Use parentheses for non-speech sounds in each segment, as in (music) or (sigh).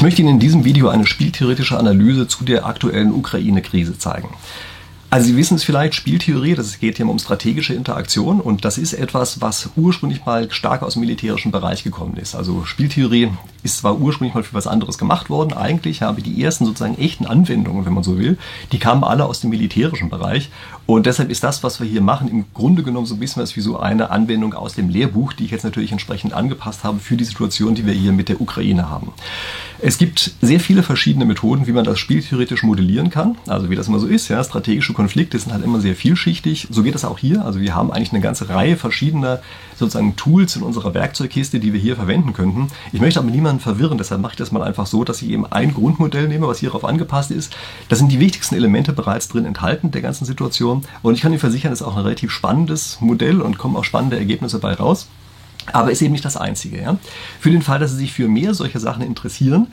Ich möchte Ihnen in diesem Video eine spieltheoretische Analyse zu der aktuellen Ukraine-Krise zeigen. Also Sie wissen es vielleicht, Spieltheorie, das geht hier um strategische Interaktion und das ist etwas, was ursprünglich mal stark aus dem militärischen Bereich gekommen ist. Also Spieltheorie ist zwar ursprünglich mal für was anderes gemacht worden, eigentlich, aber die ersten sozusagen echten Anwendungen, wenn man so will, die kamen alle aus dem militärischen Bereich und deshalb ist das, was wir hier machen, im Grunde genommen so ein bisschen was wie so eine Anwendung aus dem Lehrbuch, die ich jetzt natürlich entsprechend angepasst habe für die Situation, die wir hier mit der Ukraine haben. Es gibt sehr viele verschiedene Methoden, wie man das spieltheoretisch modellieren kann. Also wie das immer so ist, ja, strategische Konflikte sind halt immer sehr vielschichtig. So geht das auch hier. Also wir haben eigentlich eine ganze Reihe verschiedener sozusagen Tools in unserer Werkzeugkiste, die wir hier verwenden könnten. Ich möchte aber niemanden verwirren, deshalb mache ich das mal einfach so, dass ich eben ein Grundmodell nehme, was hierauf angepasst ist. Da sind die wichtigsten Elemente bereits drin enthalten der ganzen Situation. Und ich kann Ihnen versichern, es ist auch ein relativ spannendes Modell und kommen auch spannende Ergebnisse bei raus. Aber ist eben nicht das Einzige. Ja? Für den Fall, dass Sie sich für mehr solche Sachen interessieren,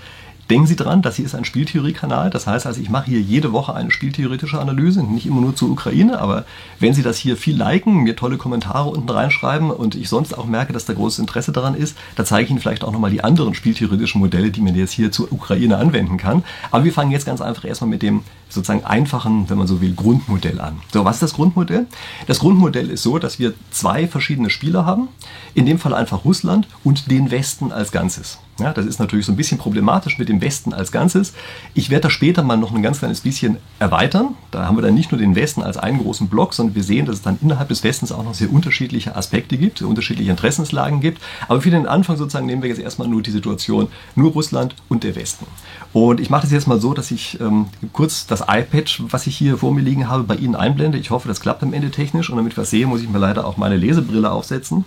Denken Sie dran, das hier ist ein Spieltheorie-Kanal. Das heißt also, ich mache hier jede Woche eine spieltheoretische Analyse, nicht immer nur zur Ukraine, aber wenn Sie das hier viel liken, mir tolle Kommentare unten reinschreiben und ich sonst auch merke, dass da großes Interesse daran ist, da zeige ich Ihnen vielleicht auch nochmal die anderen spieltheoretischen Modelle, die man jetzt hier zur Ukraine anwenden kann. Aber wir fangen jetzt ganz einfach erstmal mit dem sozusagen einfachen, wenn man so will, Grundmodell an. So, was ist das Grundmodell? Das Grundmodell ist so, dass wir zwei verschiedene Spieler haben. In dem Fall einfach Russland und den Westen als Ganzes. Ja, das ist natürlich so ein bisschen problematisch mit dem Westen als Ganzes. Ich werde das später mal noch ein ganz kleines bisschen erweitern. Da haben wir dann nicht nur den Westen als einen großen Block, sondern wir sehen, dass es dann innerhalb des Westens auch noch sehr unterschiedliche Aspekte gibt, sehr unterschiedliche Interessenslagen gibt. Aber für den Anfang sozusagen nehmen wir jetzt erstmal nur die Situation, nur Russland und der Westen. Und ich mache das jetzt mal so, dass ich ähm, kurz das iPad, was ich hier vor mir liegen habe, bei Ihnen einblende. Ich hoffe, das klappt am Ende technisch. Und damit ich was sehe, muss ich mir leider auch meine Lesebrille aufsetzen.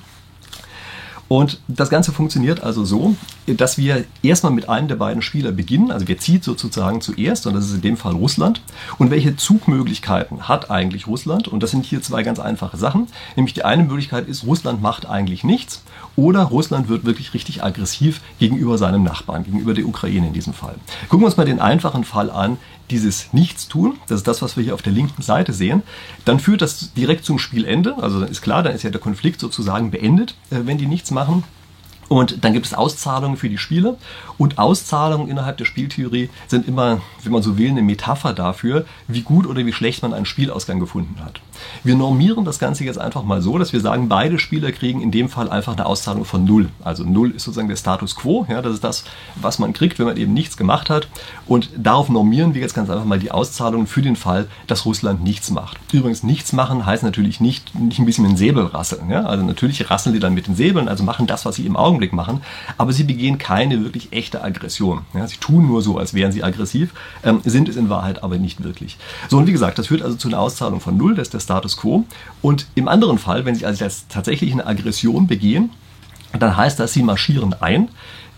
Und das Ganze funktioniert also so, dass wir erstmal mit einem der beiden Spieler beginnen. Also wir ziehen sozusagen zuerst, und das ist in dem Fall Russland. Und welche Zugmöglichkeiten hat eigentlich Russland? Und das sind hier zwei ganz einfache Sachen. Nämlich die eine Möglichkeit ist, Russland macht eigentlich nichts. Oder Russland wird wirklich richtig aggressiv gegenüber seinem Nachbarn, gegenüber der Ukraine in diesem Fall. Gucken wir uns mal den einfachen Fall an, dieses Nichtstun, das ist das, was wir hier auf der linken Seite sehen, dann führt das direkt zum Spielende. Also ist klar, dann ist ja der Konflikt sozusagen beendet, äh, wenn die nichts machen. Und dann gibt es Auszahlungen für die Spieler. Und Auszahlungen innerhalb der Spieltheorie sind immer, wenn man so will, eine Metapher dafür, wie gut oder wie schlecht man einen Spielausgang gefunden hat. Wir normieren das Ganze jetzt einfach mal so, dass wir sagen, beide Spieler kriegen in dem Fall einfach eine Auszahlung von Null. Also Null ist sozusagen der Status Quo. Ja, das ist das, was man kriegt, wenn man eben nichts gemacht hat. Und darauf normieren wir jetzt ganz einfach mal die Auszahlung für den Fall, dass Russland nichts macht. Übrigens, nichts machen heißt natürlich nicht, nicht ein bisschen mit den Säbel rasseln. Ja? Also natürlich rasseln die dann mit den Säbeln, also machen das, was sie im Augen Augenblick machen, aber sie begehen keine wirklich echte Aggression. Ja, sie tun nur so, als wären sie aggressiv, ähm, sind es in Wahrheit aber nicht wirklich. So, und wie gesagt, das führt also zu einer Auszahlung von Null, das ist der Status quo. Und im anderen Fall, wenn sie also tatsächlich eine Aggression begehen, dann heißt das, sie marschieren ein,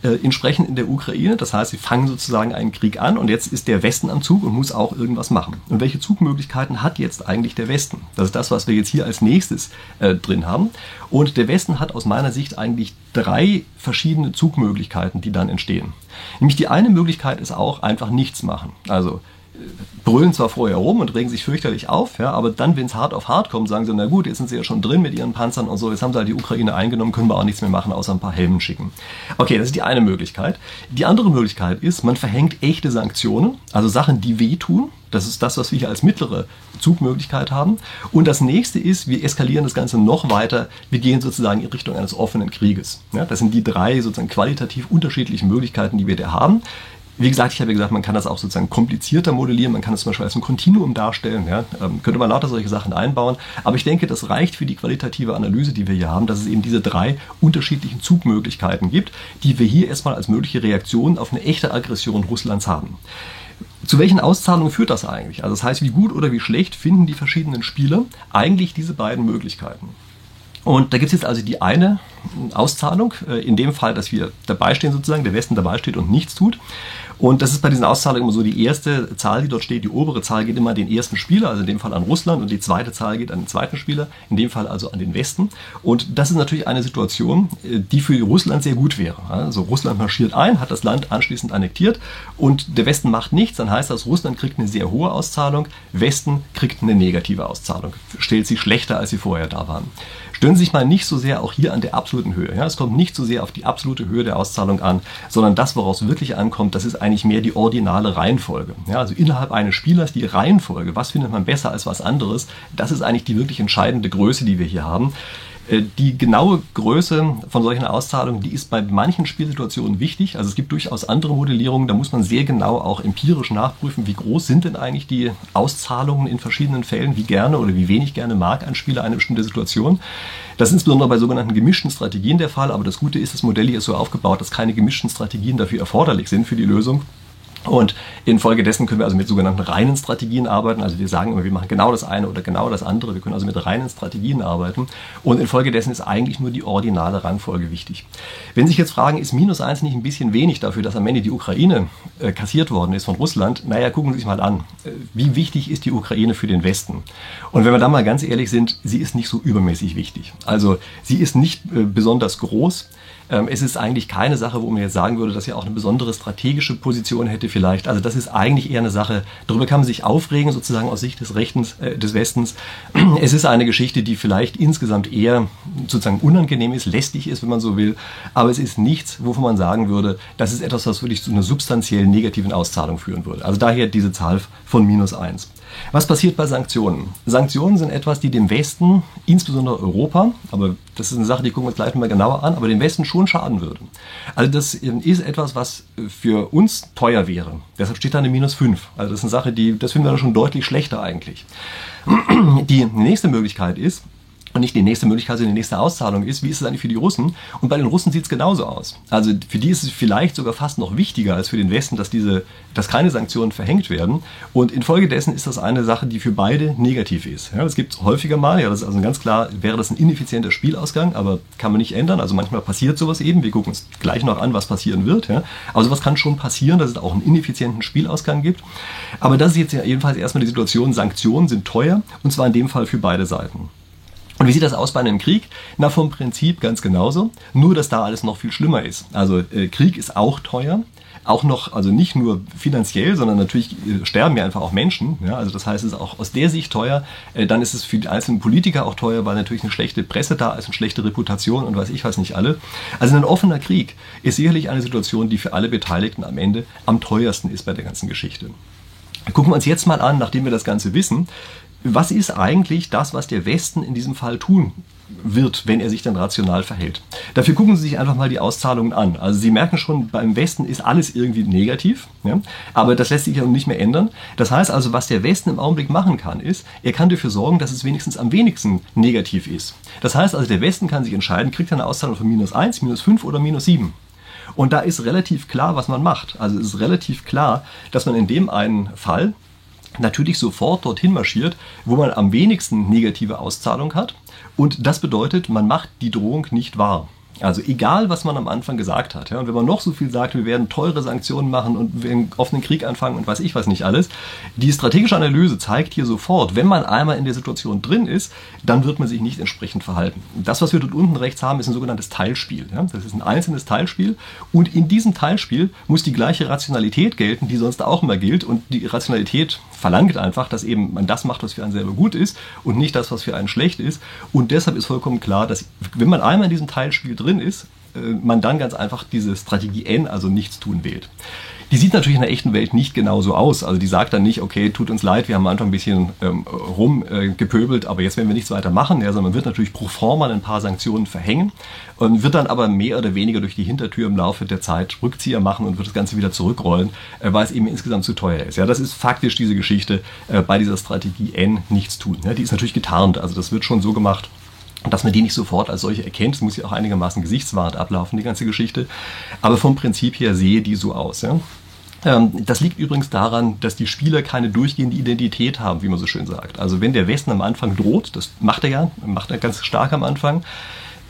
äh, entsprechend in der Ukraine. Das heißt, sie fangen sozusagen einen Krieg an und jetzt ist der Westen am Zug und muss auch irgendwas machen. Und welche Zugmöglichkeiten hat jetzt eigentlich der Westen? Das ist das, was wir jetzt hier als nächstes äh, drin haben. Und der Westen hat aus meiner Sicht eigentlich drei verschiedene Zugmöglichkeiten, die dann entstehen. Nämlich die eine Möglichkeit ist auch einfach nichts machen. Also brüllen zwar vorher rum und regen sich fürchterlich auf, ja, aber dann, wenn es hart auf hart kommt, sagen sie, na gut, jetzt sind sie ja schon drin mit ihren Panzern und so, jetzt haben sie halt die Ukraine eingenommen, können wir auch nichts mehr machen, außer ein paar Helmen schicken. Okay, das ist die eine Möglichkeit. Die andere Möglichkeit ist, man verhängt echte Sanktionen, also Sachen, die wehtun. Das ist das, was wir hier als mittlere Zugmöglichkeit haben. Und das nächste ist, wir eskalieren das Ganze noch weiter. Wir gehen sozusagen in Richtung eines offenen Krieges. Ja, das sind die drei sozusagen qualitativ unterschiedlichen Möglichkeiten, die wir da haben. Wie gesagt, ich habe ja gesagt, man kann das auch sozusagen komplizierter modellieren, man kann es zum Beispiel als ein Kontinuum darstellen, ja? ähm, könnte man lauter solche Sachen einbauen, aber ich denke, das reicht für die qualitative Analyse, die wir hier haben, dass es eben diese drei unterschiedlichen Zugmöglichkeiten gibt, die wir hier erstmal als mögliche Reaktion auf eine echte Aggression Russlands haben. Zu welchen Auszahlungen führt das eigentlich? Also das heißt, wie gut oder wie schlecht finden die verschiedenen Spieler eigentlich diese beiden Möglichkeiten? Und da gibt es jetzt also die eine Auszahlung, äh, in dem Fall, dass wir dabei stehen sozusagen, der Westen dabei steht und nichts tut. Und das ist bei diesen Auszahlungen immer so, die erste Zahl, die dort steht, die obere Zahl geht immer an den ersten Spieler, also in dem Fall an Russland, und die zweite Zahl geht an den zweiten Spieler, in dem Fall also an den Westen. Und das ist natürlich eine Situation, äh, die für Russland sehr gut wäre. Also Russland marschiert ein, hat das Land anschließend annektiert und der Westen macht nichts, dann heißt das, Russland kriegt eine sehr hohe Auszahlung, Westen kriegt eine negative Auszahlung, stellt sie schlechter, als sie vorher da waren. Stören Sie sich mal nicht so sehr auch hier an der absoluten Höhe. Ja? Es kommt nicht so sehr auf die absolute Höhe der Auszahlung an, sondern das, woraus wirklich ankommt, das ist eigentlich mehr die ordinale Reihenfolge. Ja? Also innerhalb eines Spielers die Reihenfolge, was findet man besser als was anderes, das ist eigentlich die wirklich entscheidende Größe, die wir hier haben. Äh, die genaue Größe von solchen Auszahlungen, die ist bei manchen Spielsituationen wichtig. Also es gibt durchaus andere Modellierungen, da muss man sehr genau auch empirisch nachprüfen, wie groß sind denn eigentlich die Auszahlungen in verschiedenen Fällen, wie gerne oder wie wenig gerne mag ein Spieler eine bestimmte Situation. Das ist insbesondere bei sogenannten gemischten Strategien der Fall, aber das Gute ist, das Modell hier ist so aufgebaut, dass keine gemischten Strategien dafür erforderlich sind für die Lösung. Und infolgedessen können wir also mit sogenannten reinen Strategien arbeiten. Also wir sagen immer, wir machen genau das eine oder genau das andere. Wir können also mit reinen Strategien arbeiten. Und infolgedessen ist eigentlich nur die ordinale Rangfolge wichtig. Wenn Sie sich jetzt fragen, ist minus eins nicht ein bisschen wenig dafür, dass am Ende die Ukraine äh, kassiert worden ist von Russland? Naja, gucken Sie sich mal an. Äh, wie wichtig ist die Ukraine für den Westen? Und wenn wir da mal ganz ehrlich sind, sie ist nicht so übermäßig wichtig. Also sie ist nicht äh, besonders groß. Ähm, es ist eigentlich keine Sache, wo man jetzt sagen würde, dass sie auch eine besondere strategische Position hätte vielleicht. Also das ist eigentlich eher eine Sache, darüber kann man sich aufregen, sozusagen aus Sicht des Rechtens, äh, des Westens. (clears throat) Es ist eine Geschichte, die vielleicht insgesamt eher sozusagen unangenehm ist, lästig ist, wenn man so will. Aber es ist nichts, wovon man sagen würde, das ist etwas, was wirklich zu einer substanziell negativen Auszahlung führen würde. Also daher diese Zahl von minus eins. Was passiert bei Sanktionen? Sanktionen sind etwas, die dem Westen, insbesondere Europa, aber das ist eine Sache, die gucken wir uns gleich mal genauer an, aber dem Westen schon schaden würde. Also das ist etwas, was für uns teuer wäre. Deshalb steht da eine minus 5. Also das ist eine Sache, die, das finden wir schon deutlich schlechter eigentlich. (clears throat) Die nächste Möglichkeit ist, und nicht die nächste Möglichkeit, sondern die nächste Auszahlung ist, wie ist es eigentlich für die Russen? Und bei den Russen sieht es genauso aus. Also für die ist es vielleicht sogar fast noch wichtiger als für den Westen, dass diese, dass keine Sanktionen verhängt werden. Und infolgedessen ist das eine Sache, die für beide negativ ist. Ja, das gibt es häufiger mal. Ja, das ist also ganz klar, wäre das ein ineffizienter Spielausgang, aber kann man nicht ändern. Also manchmal passiert sowas eben. Wir gucken uns gleich noch an, was passieren wird. Ja. Aber sowas kann schon passieren, dass es auch einen ineffizienten Spielausgang gibt. Aber das ist jetzt jedenfalls erstmal die Situation. Sanktionen sind teuer und zwar in dem Fall für beide Seiten. Und wie sieht das aus bei einem Krieg? Na, vom Prinzip ganz genauso. Nur, dass da alles noch viel schlimmer ist. Also äh, Krieg ist auch teuer. Auch noch, also nicht nur finanziell, sondern natürlich äh, sterben ja einfach auch Menschen. Ja, also das heißt, es ist auch aus der Sicht teuer. Äh, dann ist es für die einzelnen Politiker auch teuer, weil natürlich eine schlechte Presse da ist, eine schlechte Reputation und weiß ich was nicht alle. Also ein offener Krieg ist sicherlich eine Situation, die für alle Beteiligten am Ende am teuersten ist bei der ganzen Geschichte. Gucken wir uns jetzt mal an, nachdem wir das Ganze wissen, was ist eigentlich das, was der Westen in diesem Fall tun wird, wenn er sich dann rational verhält. Dafür gucken Sie sich einfach mal die Auszahlungen an. Also Sie merken schon, beim Westen ist alles irgendwie negativ, ja? aber das lässt sich ja nicht mehr ändern. Das heißt also, was der Westen im Augenblick machen kann, ist, er kann dafür sorgen, dass es wenigstens am wenigsten negativ ist. Das heißt also, der Westen kann sich entscheiden, kriegt er eine Auszahlung von minus 1, minus 5 oder minus 7. Und da ist relativ klar, was man macht. Also es ist relativ klar, dass man in dem einen Fall natürlich sofort dorthin marschiert, wo man am wenigsten negative Auszahlung hat. Und das bedeutet, man macht die Drohung nicht wahr. Also egal, was man am Anfang gesagt hat. Ja, und wenn man noch so viel sagt, wir werden teure Sanktionen machen und wir einen offenen Krieg anfangen und weiß ich was nicht alles, die strategische Analyse zeigt hier sofort, wenn man einmal in der Situation drin ist, dann wird man sich nicht entsprechend verhalten. Das, was wir dort unten rechts haben, ist ein sogenanntes Teilspiel. Ja, das ist ein einzelnes Teilspiel und in diesem Teilspiel muss die gleiche Rationalität gelten, die sonst auch immer gilt und die Rationalität verlangt einfach, dass eben man das macht, was für einen selber gut ist und nicht das, was für einen schlecht ist. Und deshalb ist vollkommen klar, dass wenn man einmal in diesem Teilspiel drin ist, äh, man dann ganz einfach diese Strategie N, also nichts tun wählt. Die sieht natürlich in der echten Welt nicht genauso aus. Also die sagt dann nicht, okay, tut uns leid, wir haben am Anfang ein bisschen ähm, rumgepöbelt, äh, aber jetzt werden wir nichts weiter machen. Ja, sondern man wird natürlich pro forma ein paar Sanktionen verhängen und wird dann aber mehr oder weniger durch die Hintertür im Laufe der Zeit Rückzieher machen und wird das Ganze wieder zurückrollen, äh, weil es eben insgesamt zu teuer ist. Ja, das ist faktisch diese Geschichte äh, bei dieser Strategie N nichts tun. Ja, die ist natürlich getarnt. Also das wird schon so gemacht, dass man die nicht sofort als solche erkennt. Es muss ja auch einigermaßen gesichtswahrend ablaufen, die ganze Geschichte. Aber vom Prinzip her sehe die so aus. Ja? Ähm, das liegt übrigens daran, dass die Spieler keine durchgehende Identität haben, wie man so schön sagt. Also wenn der Westen am Anfang droht, das macht er ja, macht er ganz stark am Anfang,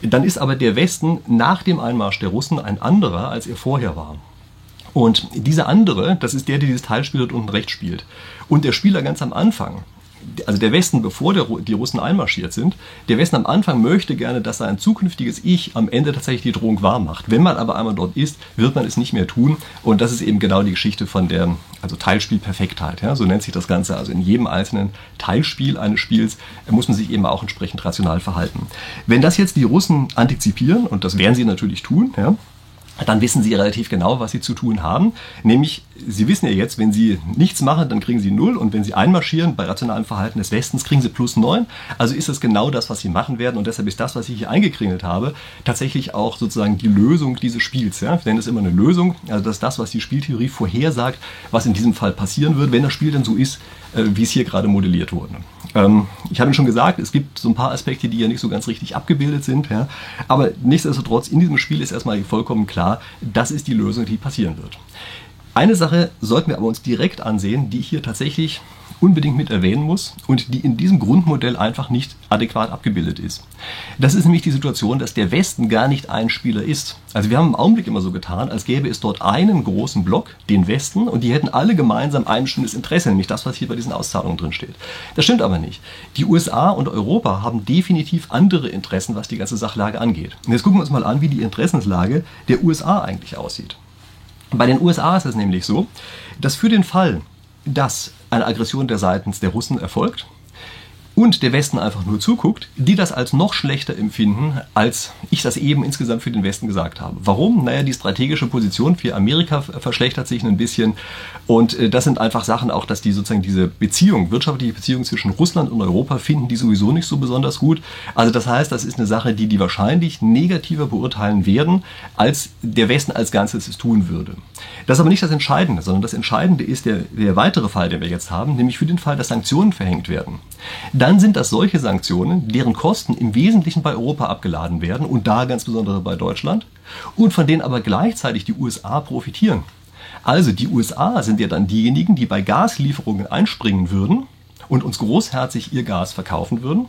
dann ist aber der Westen nach dem Einmarsch der Russen ein anderer, als er vorher war. Und dieser andere, das ist der, der dieses Teilspiel dort unten rechts spielt. Und der Spieler ganz am Anfang, also der Westen, bevor der, die Russen einmarschiert sind, der Westen am Anfang möchte gerne, dass sein zukünftiges Ich am Ende tatsächlich die Drohung wahr macht. Wenn man aber einmal dort ist, wird man es nicht mehr tun. Und das ist eben genau die Geschichte von der also Teilspielperfektheit. Ja? So nennt sich das Ganze. Also in jedem einzelnen Teilspiel eines Spiels muss man sich eben auch entsprechend rational verhalten. Wenn das jetzt die Russen antizipieren, und das werden sie natürlich tun, ja, dann wissen sie relativ genau, was sie zu tun haben. Nämlich, sie wissen ja jetzt, wenn sie nichts machen, dann kriegen sie null und wenn sie einmarschieren bei rationalem Verhalten des Westens, kriegen sie plus neun. Also ist es genau das, was sie machen werden und deshalb ist das, was ich hier eingekringelt habe, tatsächlich auch sozusagen die Lösung dieses Spiels. Ja? Nenne es immer eine Lösung. Also das ist das, was die Spieltheorie vorhersagt, was in diesem Fall passieren wird, wenn das Spiel dann so ist, wie es hier gerade modelliert wurde. Ähm, ich habe schon gesagt, es gibt so ein paar Aspekte, die ja nicht so ganz richtig abgebildet sind. Ja? Aber nichtsdestotrotz, in diesem Spiel ist erstmal vollkommen klar, das ist die Lösung, die passieren wird. Eine Sache sollten wir aber uns direkt ansehen, die hier tatsächlich unbedingt mit erwähnen muss und die in diesem Grundmodell einfach nicht adäquat abgebildet ist. Das ist nämlich die Situation, dass der Westen gar nicht ein Spieler ist. Also wir haben im Augenblick immer so getan, als gäbe es dort einen großen Block, den Westen, und die hätten alle gemeinsam ein bestimmtes Interesse, nämlich das, was hier bei diesen Auszahlungen drin steht. Das stimmt aber nicht. Die USA und Europa haben definitiv andere Interessen, was die ganze Sachlage angeht. Und jetzt gucken wir uns mal an, wie die Interessenslage der USA eigentlich aussieht. Bei den USA ist es nämlich so, dass für den Fall, dass eine Aggression der seitens der Russen erfolgt und der Westen einfach nur zuguckt, die das als noch schlechter empfinden, als ich das eben insgesamt für den Westen gesagt habe. Warum? Naja, die strategische Position für Amerika verschlechtert sich ein bisschen und äh, das sind einfach Sachen auch, dass die sozusagen diese Beziehung, wirtschaftliche Beziehung zwischen Russland und Europa finden die sowieso nicht so besonders gut. Also das heißt, das ist eine Sache, die die wahrscheinlich negativer beurteilen werden, als der Westen als Ganzes es tun würde. Das ist aber nicht das Entscheidende, sondern das Entscheidende ist der, der weitere Fall, den wir jetzt haben, nämlich für den Fall, dass Sanktionen verhängt werden. Dann sind das solche Sanktionen, deren Kosten im Wesentlichen bei Europa abgeladen werden und da ganz besonders bei Deutschland und von denen aber gleichzeitig die USA profitieren. Also die USA sind ja dann diejenigen, die bei Gaslieferungen einspringen würden und uns großherzig ihr Gas verkaufen würden.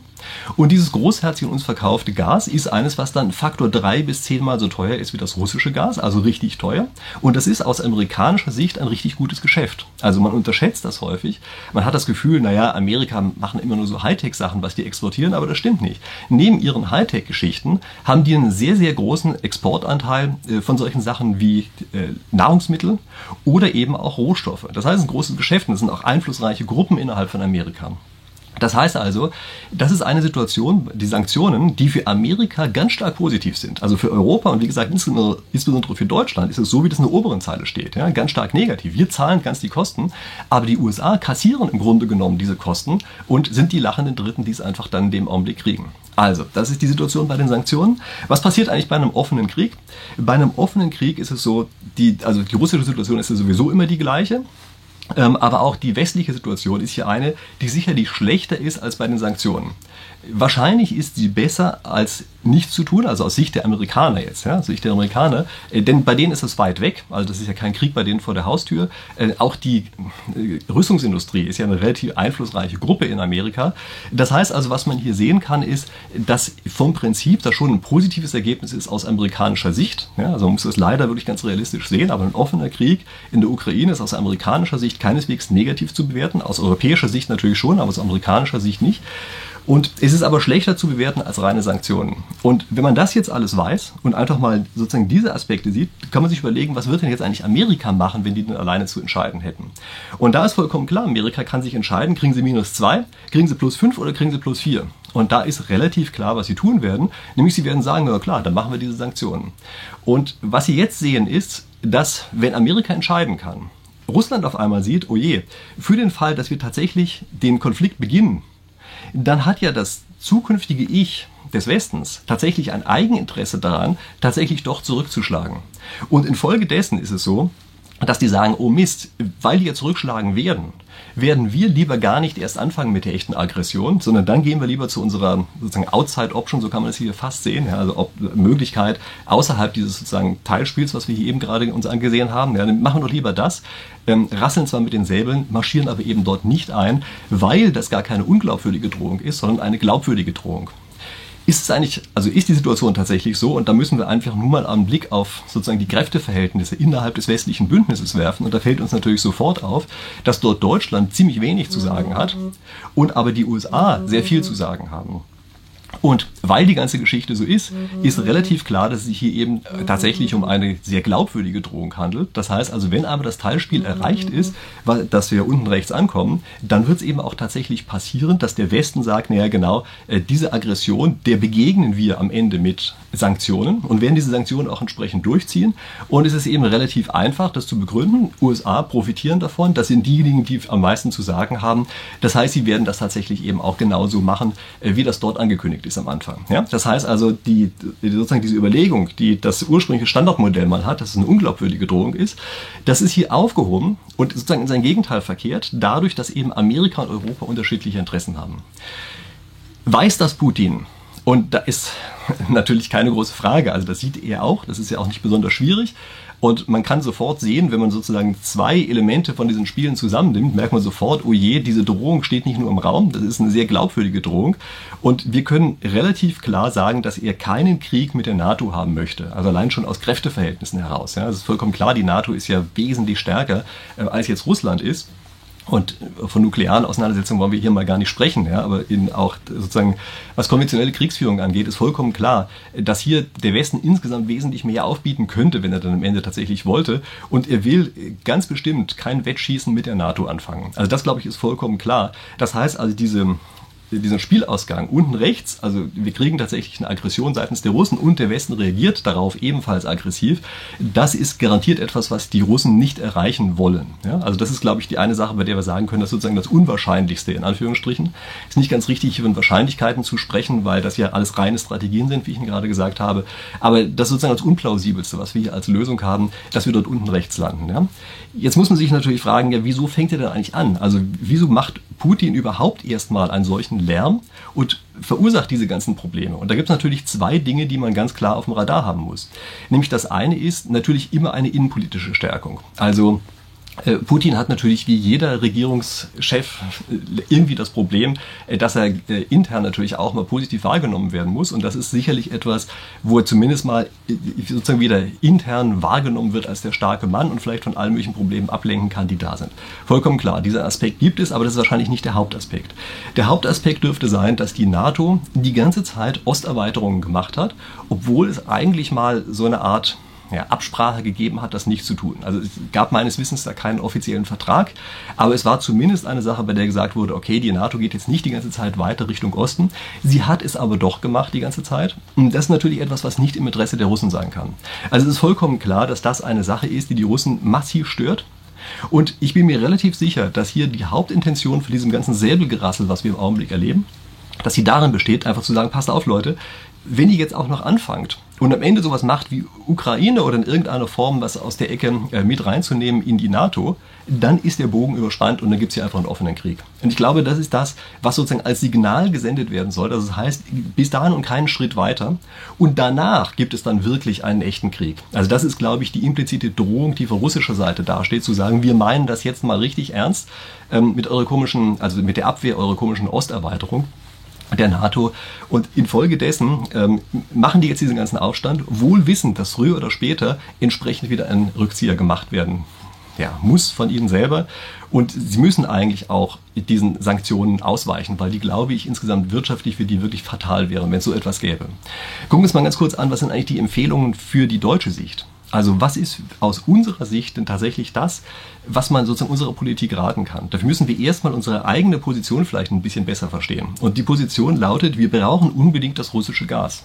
Und dieses großherzig uns verkaufte Gas ist eines, was dann Faktor drei bis zehnmal so teuer ist wie das russische Gas, also richtig teuer. Und das ist aus amerikanischer Sicht ein richtig gutes Geschäft. Also man unterschätzt das häufig. Man hat das Gefühl, naja, Amerika machen immer nur so Hightech-Sachen, was die exportieren, aber das stimmt nicht. Neben ihren Hightech-Geschichten haben die einen sehr, sehr großen Exportanteil äh, von solchen Sachen wie äh, Nahrungsmittel oder eben auch Rohstoffe. Das heißt, ein großes Geschäft es sind auch einflussreiche Gruppen innerhalb von Amerika. Das heißt also, das ist eine Situation, die Sanktionen, die für Amerika ganz stark positiv sind. Also für Europa und wie gesagt, insbesondere für Deutschland ist es so, wie das in der oberen Zeile steht. Ja, ganz stark negativ. Wir zahlen ganz die Kosten, aber die USA kassieren im Grunde genommen diese Kosten und sind die lachenden Dritten, die es einfach dann in dem Augenblick kriegen. Also, das ist die Situation bei den Sanktionen. Was passiert eigentlich bei einem offenen Krieg? Bei einem offenen Krieg ist es so, die, also die russische Situation ist ja sowieso immer die gleiche. Ähm, aber auch die westliche Situation ist hier eine, die sicherlich schlechter ist als bei den Sanktionen. Wahrscheinlich ist sie besser als nichts zu tun, also aus Sicht der Amerikaner jetzt, ja, aus Sicht der Amerikaner, äh, denn bei denen ist es weit weg, also das ist ja kein Krieg bei denen vor der Haustür. Äh, auch die äh, Rüstungsindustrie ist ja eine relativ einflussreiche Gruppe in Amerika. Das heißt also, was man hier sehen kann, ist, dass vom Prinzip das schon ein positives Ergebnis ist aus amerikanischer Sicht. Ja, also man muss es leider wirklich ganz realistisch sehen, aber ein offener Krieg in der Ukraine ist aus amerikanischer Sicht keineswegs negativ zu bewerten, aus europäischer Sicht natürlich schon, aber aus amerikanischer Sicht nicht. Und es ist aber schlechter zu bewerten als reine Sanktionen. Und wenn man das jetzt alles weiß und einfach mal sozusagen diese Aspekte sieht, kann man sich überlegen, was wird denn jetzt eigentlich Amerika machen, wenn die denn alleine zu entscheiden hätten. Und da ist vollkommen klar, Amerika kann sich entscheiden, kriegen sie minus zwei, kriegen sie plus fünf oder kriegen sie plus vier. Und da ist relativ klar, was sie tun werden. Nämlich sie werden sagen, na klar, dann machen wir diese Sanktionen. Und was sie jetzt sehen ist, dass wenn Amerika entscheiden kann, Russland auf einmal sieht, oh je, für den Fall, dass wir tatsächlich den Konflikt beginnen, dann hat ja das zukünftige Ich des Westens tatsächlich ein Eigeninteresse daran, tatsächlich doch zurückzuschlagen. Und infolgedessen ist es so, dass die sagen, oh Mist, weil die jetzt zurückschlagen werden, werden wir lieber gar nicht erst anfangen mit der echten Aggression, sondern dann gehen wir lieber zu unserer sozusagen Outside Option, so kann man das hier fast sehen, ja, also ob, Möglichkeit außerhalb dieses sozusagen Teilspiels, was wir hier eben gerade uns angesehen haben, ja, machen wir doch lieber das, ähm, rasseln zwar mit den Säbeln, marschieren aber eben dort nicht ein, weil das gar keine unglaubwürdige Drohung ist, sondern eine glaubwürdige Drohung. Ist es eigentlich, also ist die Situation tatsächlich so und da müssen wir einfach nur mal einen Blick auf sozusagen die Kräfteverhältnisse innerhalb des westlichen Bündnisses werfen und da fällt uns natürlich sofort auf, dass dort Deutschland ziemlich wenig zu sagen hat und aber die USA sehr viel zu sagen haben. Und weil die ganze Geschichte so ist, ist relativ klar, dass es sich hier eben tatsächlich um eine sehr glaubwürdige Drohung handelt. Das heißt also, wenn aber das Teilspiel erreicht ist, weil, dass wir unten rechts ankommen, dann wird es eben auch tatsächlich passieren, dass der Westen sagt, naja genau, äh, diese Aggression, der begegnen wir am Ende mit Sanktionen und werden diese Sanktionen auch entsprechend durchziehen. Und es ist eben relativ einfach, das zu begründen. USA profitieren davon, das sind diejenigen, die am meisten zu sagen haben. Das heißt, sie werden das tatsächlich eben auch genauso machen, äh, wie das dort angekündigt ist am Anfang. Ja? Das heißt also, die, sozusagen diese Überlegung, die das ursprüngliche Standardmodell mal hat, dass es eine unglaubwürdige Drohung ist, das ist hier aufgehoben und sozusagen in sein Gegenteil verkehrt, dadurch, dass eben Amerika und Europa unterschiedliche Interessen haben. Weiß das Putin? Und da ist (laughs) natürlich keine große Frage. Also das sieht er auch. Das ist ja auch nicht besonders schwierig. Und man kann sofort sehen, wenn man sozusagen zwei Elemente von diesen Spielen zusammennimmt, merkt man sofort, oh je, diese Drohung steht nicht nur im Raum, das ist eine sehr glaubwürdige Drohung. Und wir können relativ klar sagen, dass er keinen Krieg mit der NATO haben möchte. Also allein schon aus Kräfteverhältnissen heraus. Ja, es ist vollkommen klar, die NATO ist ja wesentlich stärker, äh, als jetzt Russland ist. Und von nuklearen Auseinandersetzungen wollen wir hier mal gar nicht sprechen, ja, aber in auch sozusagen, was konventionelle Kriegsführung angeht, ist vollkommen klar, dass hier der Westen insgesamt wesentlich mehr aufbieten könnte, wenn er dann am Ende tatsächlich wollte. Und er will ganz bestimmt kein Wettschießen mit der NATO anfangen. Also das, glaube ich, ist vollkommen klar. Das heißt also, diese diesen Spielausgang unten rechts, also wir kriegen tatsächlich eine Aggression seitens der Russen und der Westen reagiert darauf ebenfalls aggressiv. Das ist garantiert etwas, was die Russen nicht erreichen wollen. Ja, also das ist, glaube ich, die eine Sache, bei der wir sagen können, das ist sozusagen das Unwahrscheinlichste in Anführungsstrichen. Ist nicht ganz richtig, hier von Wahrscheinlichkeiten zu sprechen, weil das ja alles reine Strategien sind, wie ich Ihnen gerade gesagt habe. Aber das sozusagen das Unplausibelste, was wir hier als Lösung haben, dass wir dort unten rechts landen. Ja? Jetzt muss man sich natürlich fragen, ja, wieso fängt er denn eigentlich an? Also wieso macht Putin überhaupt erstmal einen solchen Lärm und verursacht diese ganzen Probleme? Und da gibt es natürlich zwei Dinge, die man ganz klar auf dem Radar haben muss. Nämlich das eine ist natürlich immer eine innenpolitische Stärkung. Also Putin hat natürlich wie jeder Regierungschef äh, irgendwie das Problem, äh, dass er intern natürlich auch mal positiv wahrgenommen werden muss. Und das ist sicherlich etwas, wo er zumindest mal sozusagen wieder intern wahrgenommen wird als der starke Mann und vielleicht von allen möglichen Problemen ablenken kann, die da sind. Vollkommen klar, dieser Aspekt gibt es, aber das ist wahrscheinlich nicht der Hauptaspekt. Der Hauptaspekt dürfte sein, dass die NATO die ganze Zeit Osterweiterungen gemacht hat, obwohl es eigentlich mal so eine Art ja, Absprache gegeben hat, das nicht zu tun. Also es gab meines Wissens da keinen offiziellen Vertrag, aber es war zumindest eine Sache, bei der gesagt wurde, okay, die NATO geht jetzt nicht die ganze Zeit weiter Richtung Osten. Sie hat es aber doch gemacht die ganze Zeit. Und das ist natürlich etwas, was nicht im Interesse der Russen sein kann. Also es ist vollkommen klar, dass das eine Sache ist, die die Russen massiv stört. Und ich bin mir relativ sicher, dass hier die Hauptintention für diesem ganzen Säbelgerassel, was wir im Augenblick erleben, dass sie darin besteht, einfach zu sagen, passt auf Leute, wenn ihr jetzt auch noch anfangt und am Ende sowas macht wie Ukraine oder in irgendeiner Form was aus der Ecke äh, mit reinzunehmen in die NATO, dann ist der Bogen überspannt und dann gibt es hier einfach einen offenen Krieg. Und ich glaube, das ist das, was sozusagen als Signal gesendet werden soll. Also das heißt, bis dahin und keinen Schritt weiter. Und danach gibt es dann wirklich einen echten Krieg. Also das ist, glaube ich, die implizite Drohung, die von russischer Seite dasteht, zu sagen, wir meinen das jetzt mal richtig ernst ähm, mit eurer komischen, also mit der Abwehr eurer komischen Osterweiterung der NATO. Und infolgedessen ähm, machen die jetzt diesen ganzen Aufstand, wohl wissend, dass früher oder später entsprechend wieder ein Rückzieher gemacht werden ja, muss von ihnen selber. Und sie müssen eigentlich auch diesen Sanktionen ausweichen, weil die, glaube ich, insgesamt wirtschaftlich für die wirklich fatal wären, wenn es so etwas gäbe. Gucken wir uns mal ganz kurz an, was sind eigentlich die Empfehlungen für die deutsche Sicht? Also was ist aus unserer Sicht denn tatsächlich das, was man sozusagen unserer Politik raten kann? Dafür müssen wir erstmal unsere eigene Position vielleicht ein bisschen besser verstehen. Und die Position lautet, wir brauchen unbedingt das russische Gas.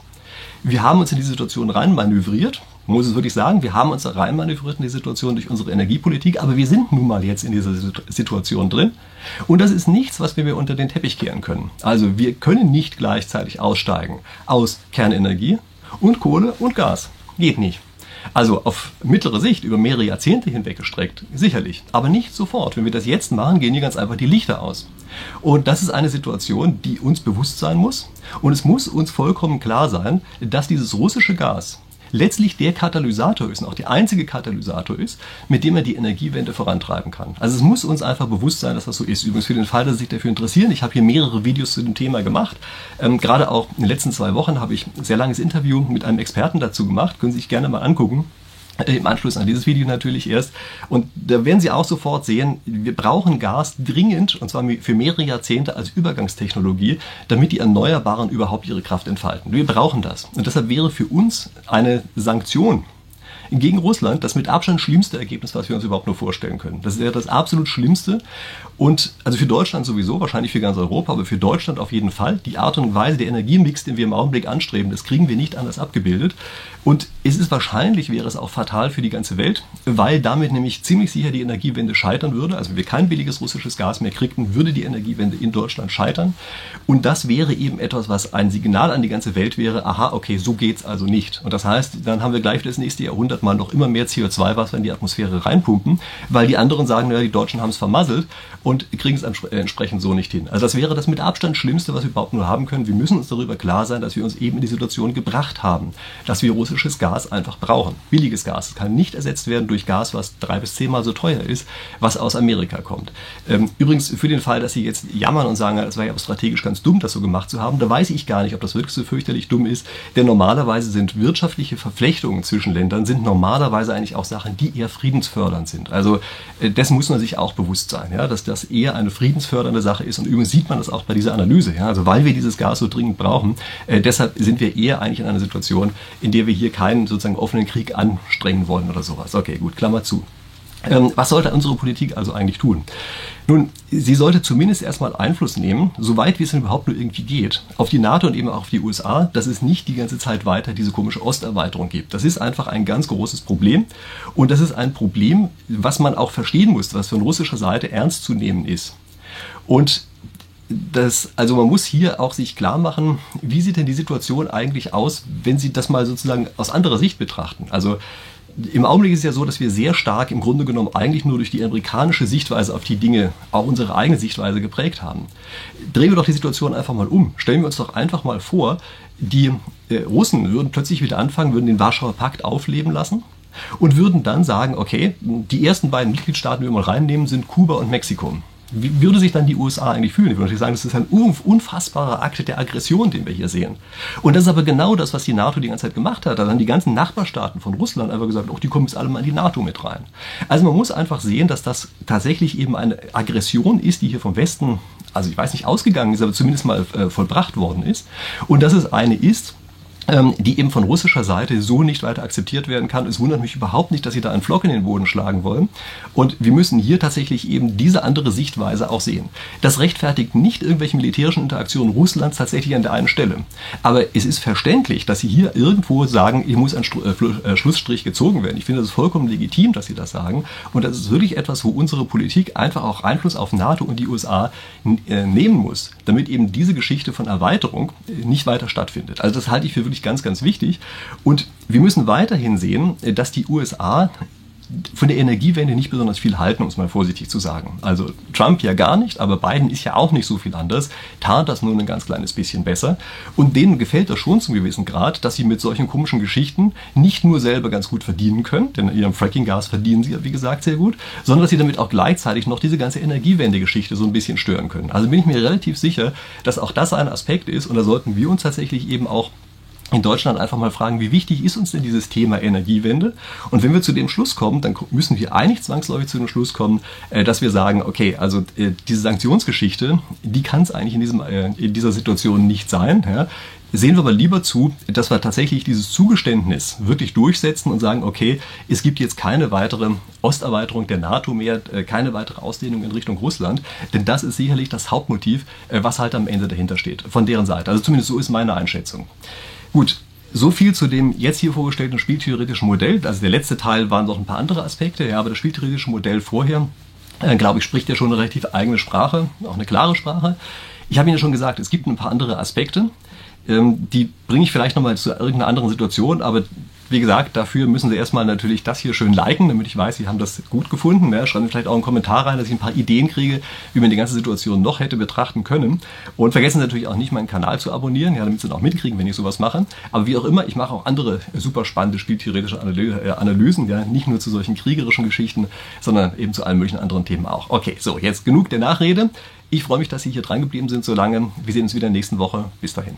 Wir haben uns in diese Situation reinmanövriert. Man muss es wirklich sagen, wir haben uns reinmanövriert in die Situation durch unsere Energiepolitik, aber wir sind nun mal jetzt in dieser Situation drin. Und das ist nichts, was wir unter den Teppich kehren können. Also wir können nicht gleichzeitig aussteigen aus Kernenergie und Kohle und Gas. Geht nicht. Also auf mittlere Sicht, über mehrere Jahrzehnte hinweg gestreckt, sicherlich. Aber nicht sofort. Wenn wir das jetzt machen, gehen hier ganz einfach die Lichter aus. Und das ist eine Situation, die uns bewusst sein muss. Und es muss uns vollkommen klar sein, dass dieses russische Gas letztlich der Katalysator ist und auch der einzige Katalysator ist, mit dem er die Energiewende vorantreiben kann. Also es muss uns einfach bewusst sein, dass das so ist. Übrigens für den Fall, dass Sie sich dafür interessieren, ich habe hier mehrere Videos zu dem Thema gemacht. Ähm, gerade auch in den letzten zwei Wochen habe ich ein sehr langes Interview mit einem Experten dazu gemacht. Können Sie sich gerne mal angucken. Äh, Im Anschluss an dieses Video natürlich erst. Und da werden Sie auch sofort sehen, wir brauchen Gas dringend, und zwar für mehrere Jahrzehnte als Übergangstechnologie, damit die Erneuerbaren überhaupt ihre Kraft entfalten. Wir brauchen das. Und deshalb wäre für uns eine Sanktion gegen Russland das mit Abstand schlimmste Ergebnis, was wir uns überhaupt nur vorstellen können. Das wäre das absolut Schlimmste. Und also für Deutschland sowieso, wahrscheinlich für ganz Europa, aber für Deutschland auf jeden Fall. Die Art und Weise, der Energiemix, den wir im Augenblick anstreben, das kriegen wir nicht anders abgebildet. Und es ist wahrscheinlich, wäre es auch fatal für die ganze Welt, weil damit nämlich ziemlich sicher die Energiewende scheitern würde. Also wenn wir kein billiges russisches Gas mehr kriegten, würde die Energiewende in Deutschland scheitern. Und das wäre eben etwas, was ein Signal an die ganze Welt wäre, aha, okay, so geht's also nicht. Und das heißt, dann haben wir gleich das nächste Jahrhundert mal noch immer mehr CO2, was wir in die Atmosphäre reinpumpen, weil die anderen sagen, naja, die Deutschen haben es vermasselt und kriegen es entsprechend so nicht hin. Also das wäre das mit Abstand Schlimmste, was wir überhaupt nur haben können. Wir müssen uns darüber klar sein, dass wir uns eben in die Situation gebracht haben, dass wir russisches Gas einfach brauchen. Billiges Gas kann nicht ersetzt werden durch Gas, was drei bis zehnmal so teuer ist, was aus Amerika kommt. Ähm, übrigens, für den Fall, dass Sie jetzt jammern und sagen, es wäre ja strategisch ganz dumm, das so gemacht zu haben, da weiß ich gar nicht, ob das wirklich so fürchterlich dumm ist, denn normalerweise sind wirtschaftliche Verflechtungen zwischen Ländern sind normalerweise eigentlich auch Sachen, die eher friedensfördernd sind. Also äh, dessen muss man sich auch bewusst sein, ja, dass das eher eine friedensfördernde Sache ist und übrigens sieht man das auch bei dieser Analyse, ja, also weil wir dieses Gas so dringend brauchen, äh, deshalb sind wir eher eigentlich in einer Situation, in der wir hier keinen sozusagen offenen Krieg anstrengen wollen oder sowas. Okay, gut, Klammer zu. Ähm, was sollte unsere Politik also eigentlich tun? Nun, sie sollte zumindest erstmal Einfluss nehmen, soweit wie es denn überhaupt nur irgendwie geht, auf die NATO und eben auch auf die USA, dass es nicht die ganze Zeit weiter diese komische Osterweiterung gibt. Das ist einfach ein ganz großes Problem. Und das ist ein Problem, was man auch verstehen muss, was von russischer Seite ernst zu nehmen ist. Und das, also man muss hier auch sich klar machen, wie sieht denn die Situation eigentlich aus, wenn Sie das mal sozusagen aus anderer Sicht betrachten. Also im Augenblick ist es ja so, dass wir sehr stark im Grunde genommen eigentlich nur durch die amerikanische Sichtweise auf die Dinge auch unsere eigene Sichtweise geprägt haben. Drehen wir doch die Situation einfach mal um. Stellen wir uns doch einfach mal vor, die äh, Russen würden plötzlich wieder anfangen, würden den Warschauer Pakt aufleben lassen und würden dann sagen, okay, die ersten beiden Mitgliedstaaten, die wir mal reinnehmen, sind Kuba und Mexiko. Wie würde sich dann die USA eigentlich fühlen? Ich würde sagen, das ist ein unfassbarer Akt der Aggression, den wir hier sehen. Und das ist aber genau das, was die NATO die ganze Zeit gemacht hat. Da haben die ganzen Nachbarstaaten von Russland einfach gesagt, oh, die kommen jetzt alle mal in die NATO mit rein. Also man muss einfach sehen, dass das tatsächlich eben eine Aggression ist, die hier vom Westen, also ich weiß nicht, ausgegangen ist, aber zumindest mal äh, vollbracht worden ist. Und dass es eine ist, die eben von russischer Seite so nicht weiter akzeptiert werden kann. Es wundert mich überhaupt nicht, dass sie da einen Flock in den Boden schlagen wollen. Und wir müssen hier tatsächlich eben diese andere Sichtweise auch sehen. Das rechtfertigt nicht irgendwelche militärischen Interaktionen Russlands tatsächlich an der einen Stelle. Aber es ist verständlich, dass sie hier irgendwo sagen, hier muss ein äh, äh, Schlussstrich gezogen werden. Ich finde das vollkommen legitim, dass sie das sagen. Und das ist wirklich etwas, wo unsere Politik einfach auch Einfluss auf NATO und die USA äh, nehmen muss, damit eben diese Geschichte von Erweiterung nicht weiter stattfindet. Also das halte ich für wirklich ganz, ganz wichtig. Und wir müssen weiterhin sehen, dass die USA von der Energiewende nicht besonders viel halten, um es mal vorsichtig zu sagen. Also Trump ja gar nicht, aber Biden ist ja auch nicht so viel anders, tat das nur ein ganz kleines bisschen besser. Und denen gefällt das schon zum gewissen Grad, dass sie mit solchen komischen Geschichten nicht nur selber ganz gut verdienen können, denn in ihrem Fracking-Gas verdienen sie ja, wie gesagt, sehr gut, sondern dass sie damit auch gleichzeitig noch diese ganze Energiewende-Geschichte so ein bisschen stören können. Also bin ich mir relativ sicher, dass auch das ein Aspekt ist und da sollten wir uns tatsächlich eben auch in Deutschland einfach mal fragen, wie wichtig ist uns denn dieses Thema Energiewende? Und wenn wir zu dem Schluss kommen, dann müssen wir eigentlich zwangsläufig zu dem Schluss kommen, äh, dass wir sagen, okay, also äh, diese Sanktionsgeschichte, die kann es eigentlich in, diesem, äh, in dieser Situation nicht sein. Sehen wir aber lieber zu, dass wir tatsächlich dieses Zugeständnis wirklich durchsetzen und sagen, okay, es gibt jetzt keine weitere Osterweiterung der NATO mehr, keine weitere Ausdehnung in Richtung Russland, denn das ist sicherlich das Hauptmotiv, was halt am Ende dahinter steht, von deren Seite. Also zumindest so ist meine Einschätzung. Gut, so viel zu dem jetzt hier vorgestellten spieltheoretischen Modell. Also der letzte Teil waren noch ein paar andere Aspekte, ja, aber das spieltheoretische Modell vorher, äh, glaube ich, spricht ja schon eine relativ eigene Sprache, auch eine klare Sprache. Ich habe Ihnen ja schon gesagt, es gibt ein paar andere Aspekte. Ähm, die bringe ich vielleicht nochmal zu irgendeiner anderen Situation, aber Wie gesagt, dafür müssen Sie erstmal natürlich das hier schön liken, damit ich weiß, Sie haben das gut gefunden. Ja, schreiben Sie vielleicht auch einen Kommentar rein, dass ich ein paar Ideen kriege, wie man die ganze Situation noch hätte betrachten können. Und vergessen Sie natürlich auch nicht, meinen Kanal zu abonnieren, ja, damit Sie dann auch mitkriegen, wenn ich sowas mache. Aber wie auch immer, ich mache auch andere super spannende spieltheoretische äh, Analysen, ja, nicht nur zu solchen kriegerischen Geschichten, sondern eben zu allen möglichen anderen Themen auch. Okay, so, jetzt genug der Nachrede. Ich freue mich, dass Sie hier dran geblieben sind so lange. Wir sehen uns wieder nächste Woche. Bis dahin.